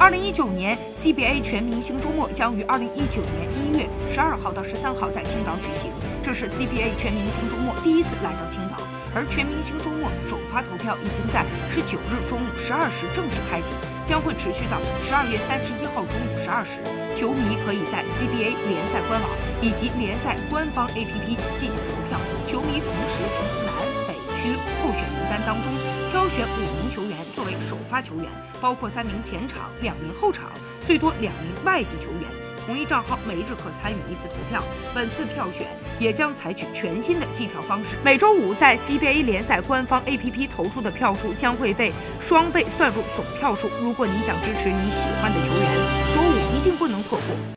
二零一九年 CBA 全明星周末将于二零一九年一月十二号到十三号在青岛举行，这是 CBA 全明星周末第一次来到青岛。而全明星周末首发投票已经在十九日中午十二时正式开启，将会持续到十二月三十一号中午十二时。球迷可以在 CBA 联赛官网以及联赛官方 APP 进行投票。球迷同时从南北区候选名单当中挑选五名球员作为首发球员。包括三名前场、两名后场，最多两名外籍球员。同一账号每日可参与一次投票。本次票选也将采取全新的计票方式。每周五在 CBA 联赛官方 APP 投出的票数将会被双倍算入总票数。如果你想支持你喜欢的球员，周五一定不能错过。